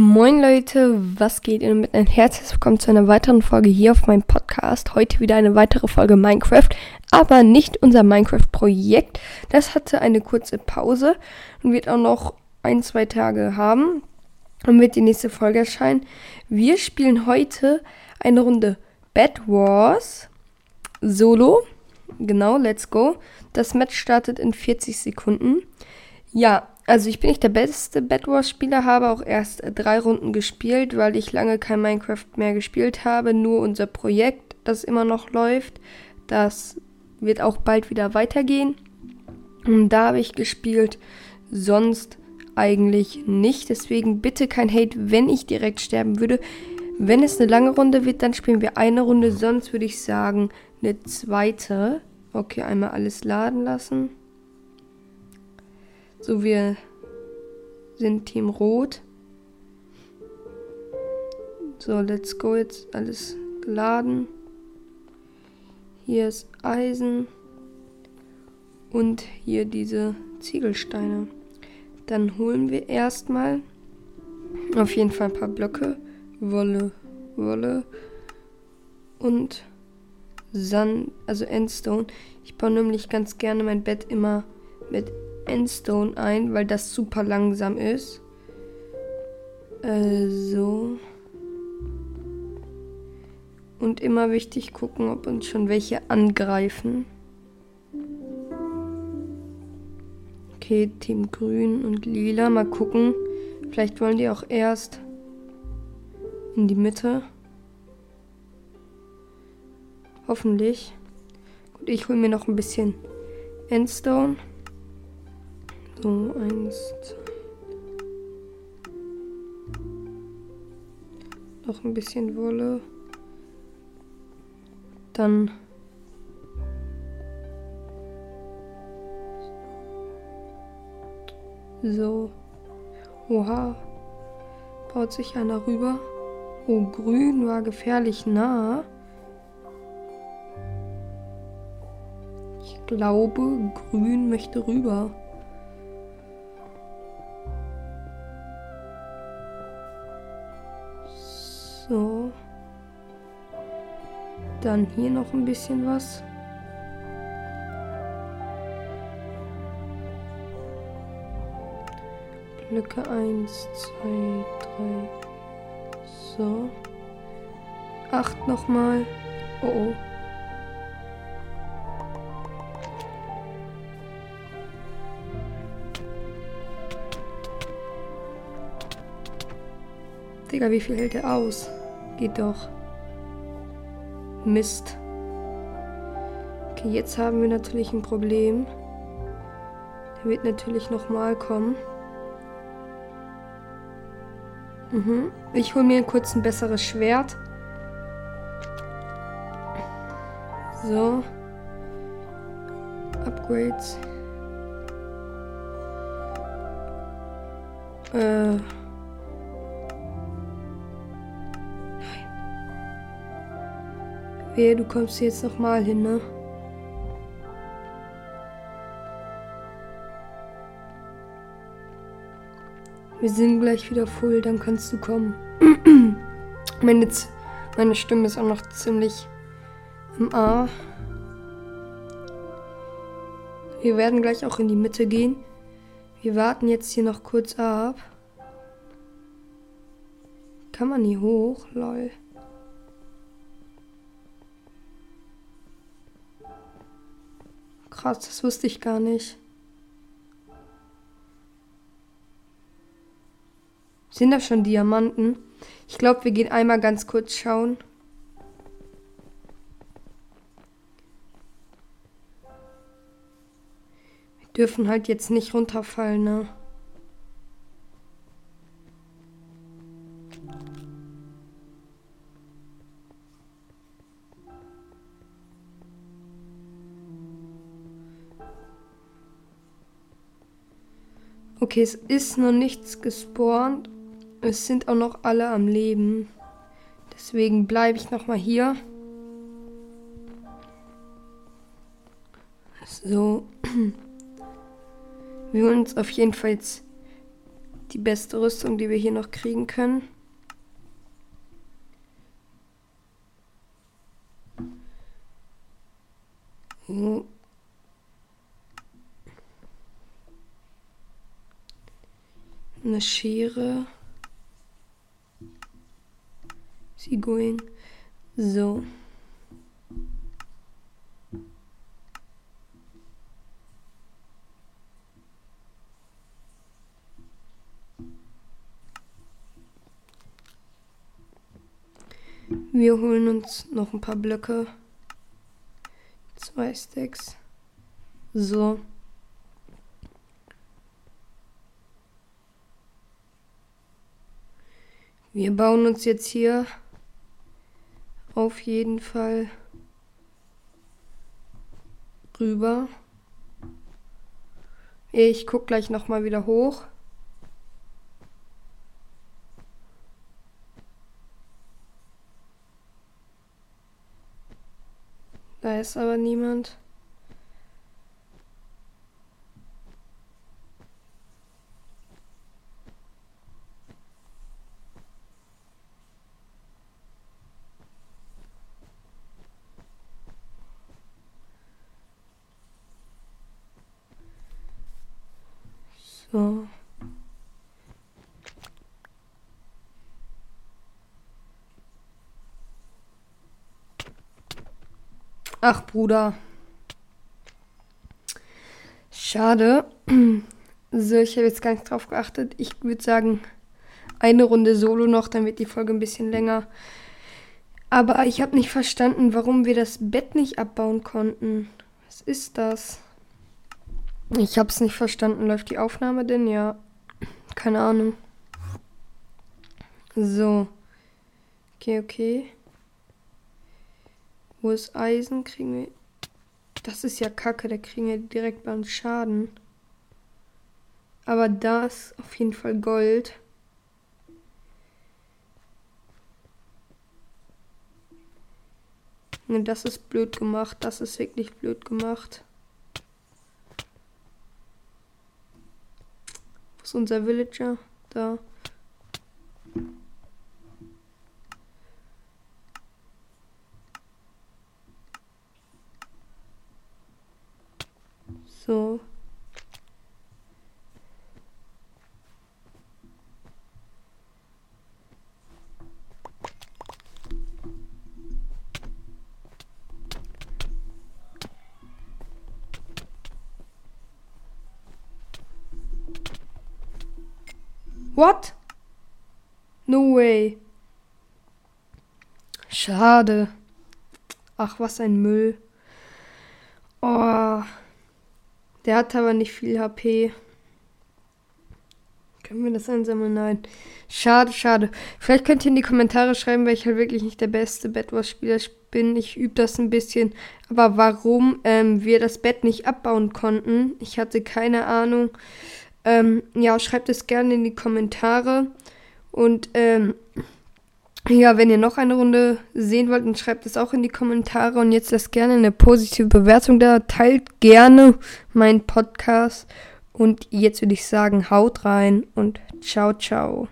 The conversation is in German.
Moin Leute, was geht ihr mit ein herzlich willkommen zu einer weiteren Folge hier auf meinem Podcast. Heute wieder eine weitere Folge Minecraft, aber nicht unser Minecraft-Projekt. Das hatte eine kurze Pause und wird auch noch ein, zwei Tage haben. Dann wird die nächste Folge erscheinen. Wir spielen heute eine Runde Bad Wars Solo. Genau, let's go. Das Match startet in 40 Sekunden. Ja, also ich bin nicht der beste Bed Wars Spieler, habe auch erst drei Runden gespielt, weil ich lange kein Minecraft mehr gespielt habe. Nur unser Projekt, das immer noch läuft, das wird auch bald wieder weitergehen. Und da habe ich gespielt, sonst eigentlich nicht. Deswegen bitte kein Hate, wenn ich direkt sterben würde. Wenn es eine lange Runde wird, dann spielen wir eine Runde. Sonst würde ich sagen, eine zweite. Okay, einmal alles laden lassen. So, wir sind Team Rot. So, let's go. Jetzt alles geladen. Hier ist Eisen. Und hier diese Ziegelsteine. Dann holen wir erstmal auf jeden Fall ein paar Blöcke. Wolle, Wolle. Und Sand, also Endstone. Ich baue nämlich ganz gerne mein Bett immer mit Endstone ein, weil das super langsam ist. Äh, so. Und immer wichtig gucken, ob uns schon welche angreifen. Okay, Team Grün und Lila. Mal gucken. Vielleicht wollen die auch erst in die Mitte. Hoffentlich. Gut, ich hole mir noch ein bisschen Endstone. So, eins, zwei. Noch ein bisschen Wolle. Dann so. Oha. Baut sich einer rüber. Oh, grün war gefährlich nah. Ich glaube, grün möchte rüber. Dann hier noch ein bisschen was. Blöcke 1, 2, 3. So. 8 nochmal. Oh oh. Digga, wie viel hält er aus? Geht doch. Mist. Okay, jetzt haben wir natürlich ein Problem. Der wird natürlich nochmal kommen. Mhm. Ich hole mir kurz ein besseres Schwert. So. Upgrades. Äh. Wehe, du kommst jetzt nochmal hin, ne? Wir sind gleich wieder voll, dann kannst du kommen. meine, meine Stimme ist auch noch ziemlich im A. Wir werden gleich auch in die Mitte gehen. Wir warten jetzt hier noch kurz ab. Kann man hier hoch? Lol. Krass, das wusste ich gar nicht. Sind da schon Diamanten? Ich glaube, wir gehen einmal ganz kurz schauen. Wir dürfen halt jetzt nicht runterfallen, ne? Okay, es ist noch nichts gespawnt. Es sind auch noch alle am Leben. Deswegen bleibe ich noch mal hier. So. Wir holen uns auf jeden Fall jetzt Die beste Rüstung, die wir hier noch kriegen können. Oh. Eine Schere. Sie going. So. Wir holen uns noch ein paar Blöcke. Zwei Stacks. So. Wir bauen uns jetzt hier auf jeden Fall rüber. Ich guck gleich noch mal wieder hoch. Da ist aber niemand. So. Ach, Bruder. Schade. So, ich habe jetzt gar nicht drauf geachtet. Ich würde sagen, eine Runde Solo noch, dann wird die Folge ein bisschen länger. Aber ich habe nicht verstanden, warum wir das Bett nicht abbauen konnten. Was ist das? Ich habe es nicht verstanden. Läuft die Aufnahme denn? Ja. Keine Ahnung. So. Okay, okay. Wo ist Eisen? Kriegen wir. Das ist ja kacke, da kriegen wir direkt beim Schaden. Aber da ist auf jeden Fall Gold. Ne, das ist blöd gemacht. Das ist wirklich blöd gemacht. Wo ist unser Villager? Da. So. What? No way. Schade. Ach, was ein Müll. Oh. Der hat aber nicht viel HP. Können wir das einsammeln? Nein. Schade, schade. Vielleicht könnt ihr in die Kommentare schreiben, weil ich halt wirklich nicht der beste Bed Spieler bin. Ich übe das ein bisschen. Aber warum ähm, wir das Bett nicht abbauen konnten, ich hatte keine Ahnung. Ähm, ja, schreibt es gerne in die Kommentare. Und ähm, ja, wenn ihr noch eine Runde sehen wollt, dann schreibt es auch in die Kommentare und jetzt lasst gerne eine positive Bewertung da. Teilt gerne meinen Podcast. Und jetzt würde ich sagen, haut rein und ciao, ciao.